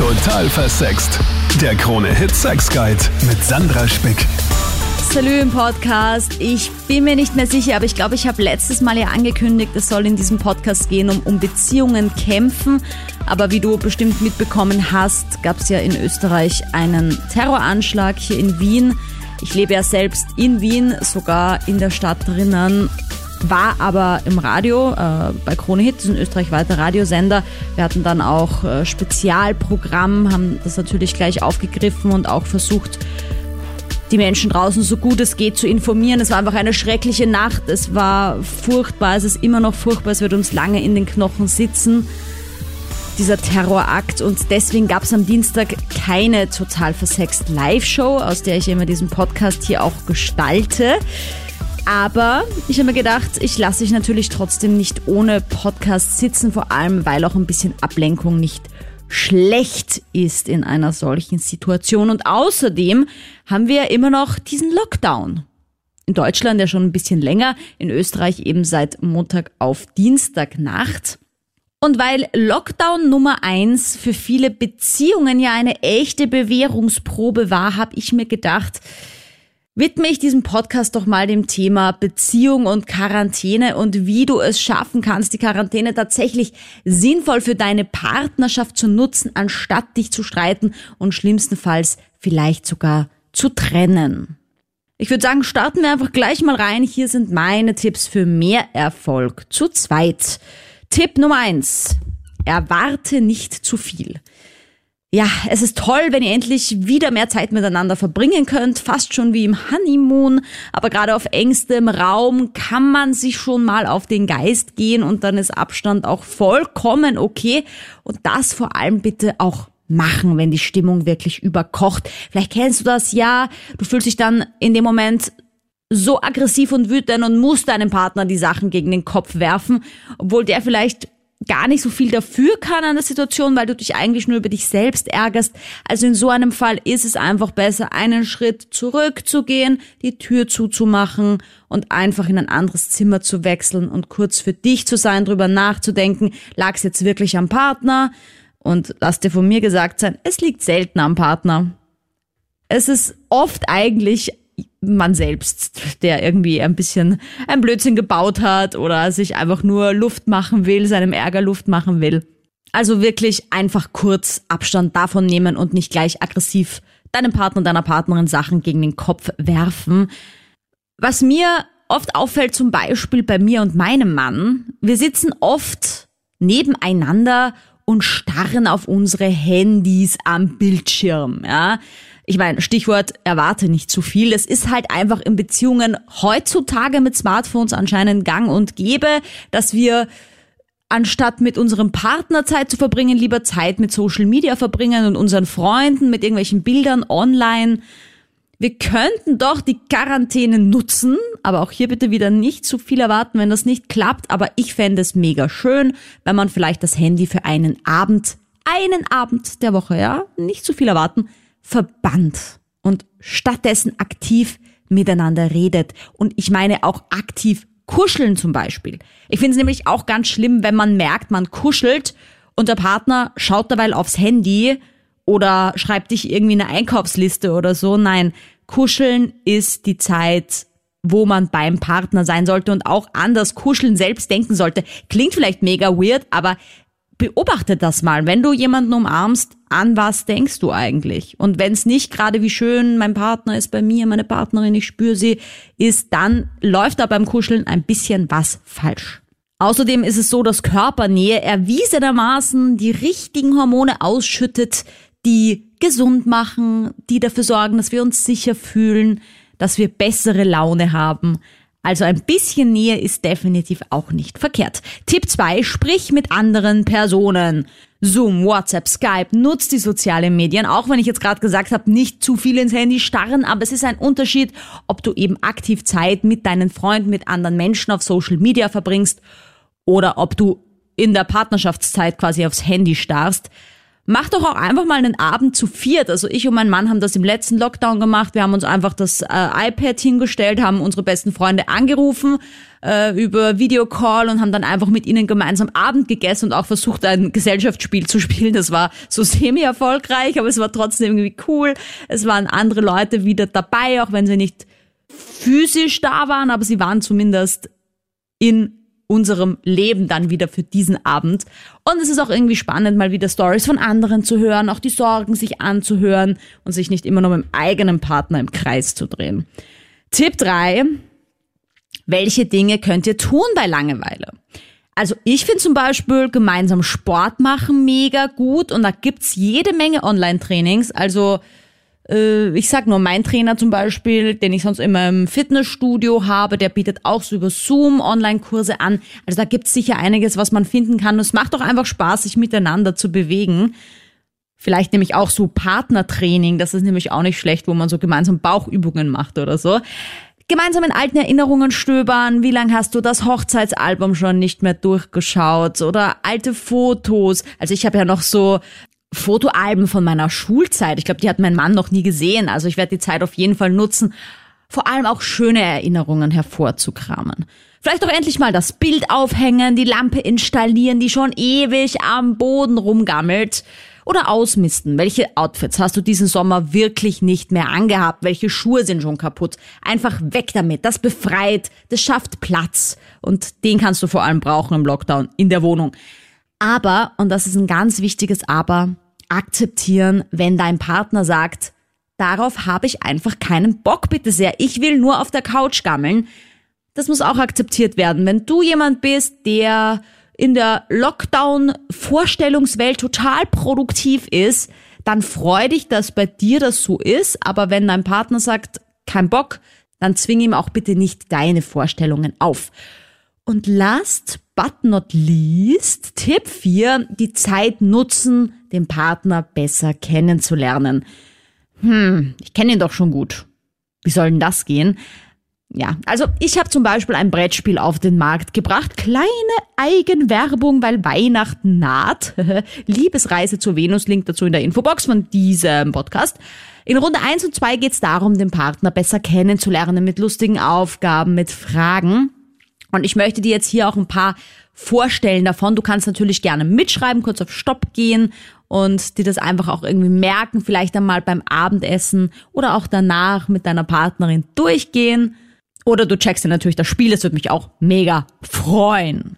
Total versext. Der Krone-Hit Sex Guide mit Sandra Spick. Salü im Podcast. Ich bin mir nicht mehr sicher, aber ich glaube, ich habe letztes Mal ja angekündigt, es soll in diesem Podcast gehen um, um Beziehungen kämpfen. Aber wie du bestimmt mitbekommen hast, gab es ja in Österreich einen Terroranschlag hier in Wien. Ich lebe ja selbst in Wien, sogar in der Stadt drinnen war aber im Radio, äh, bei Krone Hit, das ist ein österreichweiter Radiosender. Wir hatten dann auch äh, Spezialprogramm, haben das natürlich gleich aufgegriffen und auch versucht, die Menschen draußen so gut es geht zu informieren. Es war einfach eine schreckliche Nacht. Es war furchtbar. Es ist immer noch furchtbar. Es wird uns lange in den Knochen sitzen. Dieser Terrorakt. Und deswegen gab es am Dienstag keine total versext Live-Show, aus der ich immer diesen Podcast hier auch gestalte. Aber ich habe mir gedacht, ich lasse dich natürlich trotzdem nicht ohne Podcast sitzen, vor allem weil auch ein bisschen Ablenkung nicht schlecht ist in einer solchen Situation. Und außerdem haben wir immer noch diesen Lockdown. In Deutschland ja schon ein bisschen länger, in Österreich eben seit Montag auf Dienstagnacht. Und weil Lockdown Nummer eins für viele Beziehungen ja eine echte Bewährungsprobe war, habe ich mir gedacht, widme ich diesen Podcast doch mal dem Thema Beziehung und Quarantäne und wie du es schaffen kannst, die Quarantäne tatsächlich sinnvoll für deine Partnerschaft zu nutzen, anstatt dich zu streiten und schlimmstenfalls vielleicht sogar zu trennen. Ich würde sagen, starten wir einfach gleich mal rein. Hier sind meine Tipps für mehr Erfolg zu zweit. Tipp Nummer eins: Erwarte nicht zu viel. Ja, es ist toll, wenn ihr endlich wieder mehr Zeit miteinander verbringen könnt, fast schon wie im Honeymoon, aber gerade auf engstem Raum kann man sich schon mal auf den Geist gehen und dann ist Abstand auch vollkommen okay. Und das vor allem bitte auch machen, wenn die Stimmung wirklich überkocht. Vielleicht kennst du das ja, du fühlst dich dann in dem Moment so aggressiv und wütend und musst deinem Partner die Sachen gegen den Kopf werfen, obwohl der vielleicht gar nicht so viel dafür kann an der Situation, weil du dich eigentlich nur über dich selbst ärgerst. Also in so einem Fall ist es einfach besser, einen Schritt zurückzugehen, die Tür zuzumachen und einfach in ein anderes Zimmer zu wechseln und kurz für dich zu sein, drüber nachzudenken, lag es jetzt wirklich am Partner? Und lass dir von mir gesagt sein, es liegt selten am Partner. Es ist oft eigentlich man selbst, der irgendwie ein bisschen ein Blödsinn gebaut hat oder sich einfach nur Luft machen will, seinem Ärger Luft machen will. Also wirklich einfach kurz Abstand davon nehmen und nicht gleich aggressiv deinem Partner, deiner Partnerin Sachen gegen den Kopf werfen. Was mir oft auffällt, zum Beispiel bei mir und meinem Mann, wir sitzen oft nebeneinander und starren auf unsere Handys am Bildschirm, ja ich meine, Stichwort erwarte nicht zu viel. Es ist halt einfach in Beziehungen heutzutage mit Smartphones anscheinend gang und gäbe, dass wir anstatt mit unserem Partner Zeit zu verbringen, lieber Zeit mit Social Media verbringen und unseren Freunden mit irgendwelchen Bildern online. Wir könnten doch die Quarantäne nutzen, aber auch hier bitte wieder nicht zu viel erwarten, wenn das nicht klappt. Aber ich fände es mega schön, wenn man vielleicht das Handy für einen Abend, einen Abend der Woche, ja, nicht zu viel erwarten, verbannt und stattdessen aktiv miteinander redet. Und ich meine auch aktiv kuscheln zum Beispiel. Ich finde es nämlich auch ganz schlimm, wenn man merkt, man kuschelt und der Partner schaut dabei aufs Handy oder schreibt dich irgendwie eine Einkaufsliste oder so. Nein, kuscheln ist die Zeit, wo man beim Partner sein sollte und auch anders kuscheln selbst denken sollte. Klingt vielleicht mega weird, aber beobachte das mal. Wenn du jemanden umarmst, an was denkst du eigentlich? Und wenn es nicht gerade wie schön mein Partner ist bei mir, meine Partnerin, ich spüre sie, ist, dann läuft da beim Kuscheln ein bisschen was falsch. Außerdem ist es so, dass Körpernähe erwiesenermaßen die richtigen Hormone ausschüttet, die gesund machen, die dafür sorgen, dass wir uns sicher fühlen, dass wir bessere Laune haben. Also ein bisschen Nähe ist definitiv auch nicht verkehrt. Tipp 2, sprich mit anderen Personen. Zoom, WhatsApp, Skype, nutzt die sozialen Medien, auch wenn ich jetzt gerade gesagt habe, nicht zu viel ins Handy starren, aber es ist ein Unterschied, ob du eben aktiv Zeit mit deinen Freunden, mit anderen Menschen auf Social Media verbringst oder ob du in der Partnerschaftszeit quasi aufs Handy starrst. Mach doch auch einfach mal einen Abend zu viert. Also ich und mein Mann haben das im letzten Lockdown gemacht. Wir haben uns einfach das äh, iPad hingestellt, haben unsere besten Freunde angerufen äh, über Videocall und haben dann einfach mit ihnen gemeinsam Abend gegessen und auch versucht, ein Gesellschaftsspiel zu spielen. Das war so semi-erfolgreich, aber es war trotzdem irgendwie cool. Es waren andere Leute wieder dabei, auch wenn sie nicht physisch da waren, aber sie waren zumindest in unserem Leben dann wieder für diesen Abend. Und es ist auch irgendwie spannend, mal wieder Stories von anderen zu hören, auch die Sorgen sich anzuhören und sich nicht immer nur mit dem eigenen Partner im Kreis zu drehen. Tipp drei: Welche Dinge könnt ihr tun bei Langeweile? Also ich finde zum Beispiel gemeinsam Sport machen mega gut und da gibt's jede Menge Online-Trainings. Also ich sag nur, mein Trainer zum Beispiel, den ich sonst immer im Fitnessstudio habe, der bietet auch so über Zoom Online-Kurse an. Also da gibt's sicher einiges, was man finden kann. Und es macht doch einfach Spaß, sich miteinander zu bewegen. Vielleicht nämlich auch so Partnertraining, das ist nämlich auch nicht schlecht, wo man so gemeinsam Bauchübungen macht oder so. Gemeinsam in alten Erinnerungen stöbern. Wie lange hast du das Hochzeitsalbum schon nicht mehr durchgeschaut? Oder alte Fotos. Also ich habe ja noch so Fotoalben von meiner Schulzeit. Ich glaube, die hat mein Mann noch nie gesehen. Also ich werde die Zeit auf jeden Fall nutzen, vor allem auch schöne Erinnerungen hervorzukramen. Vielleicht auch endlich mal das Bild aufhängen, die Lampe installieren, die schon ewig am Boden rumgammelt. Oder ausmisten. Welche Outfits hast du diesen Sommer wirklich nicht mehr angehabt? Welche Schuhe sind schon kaputt? Einfach weg damit. Das befreit, das schafft Platz. Und den kannst du vor allem brauchen im Lockdown in der Wohnung. Aber, und das ist ein ganz wichtiges Aber, akzeptieren, wenn dein Partner sagt, darauf habe ich einfach keinen Bock, bitte sehr. Ich will nur auf der Couch gammeln. Das muss auch akzeptiert werden. Wenn du jemand bist, der in der Lockdown-Vorstellungswelt total produktiv ist, dann freu dich, dass bei dir das so ist. Aber wenn dein Partner sagt, kein Bock, dann zwing ihm auch bitte nicht deine Vorstellungen auf. Und last but not least, Tipp 4, die Zeit nutzen, den Partner besser kennenzulernen. Hm, ich kenne ihn doch schon gut. Wie soll denn das gehen? Ja, also ich habe zum Beispiel ein Brettspiel auf den Markt gebracht. Kleine Eigenwerbung, weil Weihnachten naht. Liebesreise zur Venus, Link dazu in der Infobox von diesem Podcast. In Runde 1 und 2 geht es darum, den Partner besser kennenzulernen mit lustigen Aufgaben, mit Fragen. Und ich möchte dir jetzt hier auch ein paar vorstellen davon. Du kannst natürlich gerne mitschreiben, kurz auf Stopp gehen und dir das einfach auch irgendwie merken, vielleicht einmal beim Abendessen oder auch danach mit deiner Partnerin durchgehen. Oder du checkst dir natürlich das Spiel, das würde mich auch mega freuen.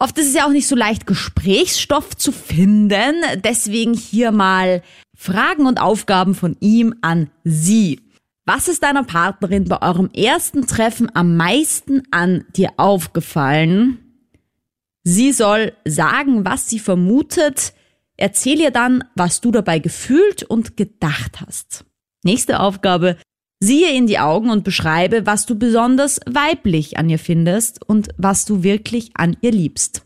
Oft ist es ja auch nicht so leicht, Gesprächsstoff zu finden. Deswegen hier mal Fragen und Aufgaben von ihm an sie. Was ist deiner Partnerin bei eurem ersten Treffen am meisten an dir aufgefallen? Sie soll sagen, was sie vermutet. Erzähl ihr dann, was du dabei gefühlt und gedacht hast. Nächste Aufgabe. Siehe in die Augen und beschreibe, was du besonders weiblich an ihr findest und was du wirklich an ihr liebst.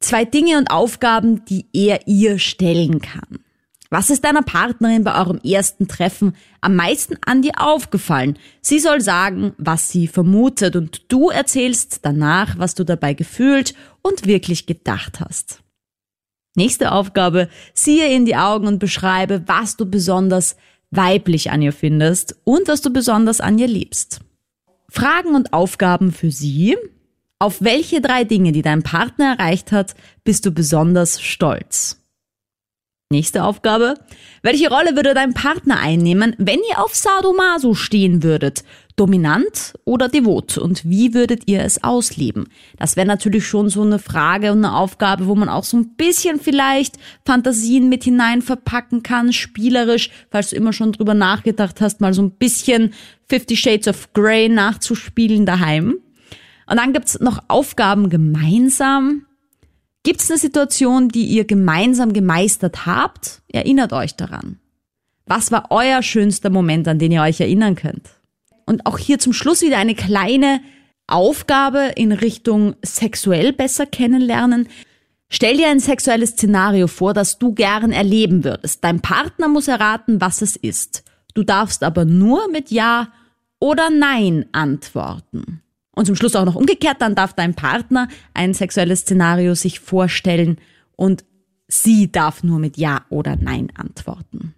Zwei Dinge und Aufgaben, die er ihr stellen kann. Was ist deiner Partnerin bei eurem ersten Treffen am meisten an dir aufgefallen? Sie soll sagen, was sie vermutet und du erzählst danach, was du dabei gefühlt und wirklich gedacht hast. Nächste Aufgabe, siehe in die Augen und beschreibe, was du besonders weiblich an ihr findest und was du besonders an ihr liebst. Fragen und Aufgaben für sie. Auf welche drei Dinge, die dein Partner erreicht hat, bist du besonders stolz? Nächste Aufgabe. Welche Rolle würde dein Partner einnehmen, wenn ihr auf Sadomaso stehen würdet? Dominant oder devot? Und wie würdet ihr es ausleben? Das wäre natürlich schon so eine Frage und eine Aufgabe, wo man auch so ein bisschen vielleicht Fantasien mit hinein verpacken kann, spielerisch, falls du immer schon drüber nachgedacht hast, mal so ein bisschen Fifty Shades of Grey nachzuspielen daheim. Und dann gibt's noch Aufgaben gemeinsam Gibt es eine Situation, die ihr gemeinsam gemeistert habt? Erinnert euch daran. Was war euer schönster Moment, an den ihr euch erinnern könnt? Und auch hier zum Schluss wieder eine kleine Aufgabe in Richtung sexuell besser kennenlernen. Stell dir ein sexuelles Szenario vor, das du gern erleben würdest. Dein Partner muss erraten, was es ist. Du darfst aber nur mit Ja oder Nein antworten. Und zum Schluss auch noch umgekehrt, dann darf dein Partner ein sexuelles Szenario sich vorstellen und Sie darf nur mit Ja oder Nein antworten.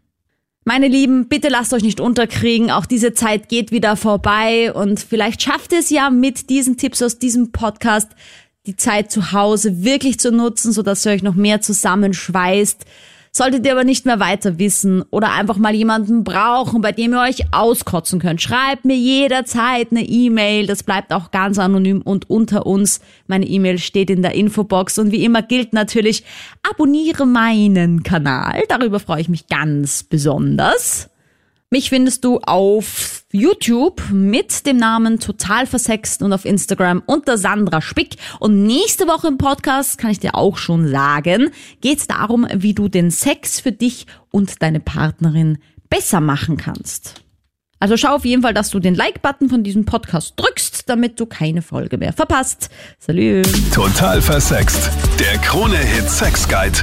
Meine Lieben, bitte lasst euch nicht unterkriegen. Auch diese Zeit geht wieder vorbei und vielleicht schafft es ja mit diesen Tipps aus diesem Podcast die Zeit zu Hause wirklich zu nutzen, sodass ihr euch noch mehr zusammenschweißt. Solltet ihr aber nicht mehr weiter wissen oder einfach mal jemanden brauchen, bei dem ihr euch auskotzen könnt, schreibt mir jederzeit eine E-Mail. Das bleibt auch ganz anonym und unter uns. Meine E-Mail steht in der Infobox und wie immer gilt natürlich, abonniere meinen Kanal. Darüber freue ich mich ganz besonders. Mich findest du auf YouTube mit dem Namen Total Versext und auf Instagram unter Sandra Spick. Und nächste Woche im Podcast, kann ich dir auch schon sagen, geht es darum, wie du den Sex für dich und deine Partnerin besser machen kannst. Also schau auf jeden Fall, dass du den Like-Button von diesem Podcast drückst, damit du keine Folge mehr verpasst. Salut! Total versext. Der Krone-Hit Sex Guide.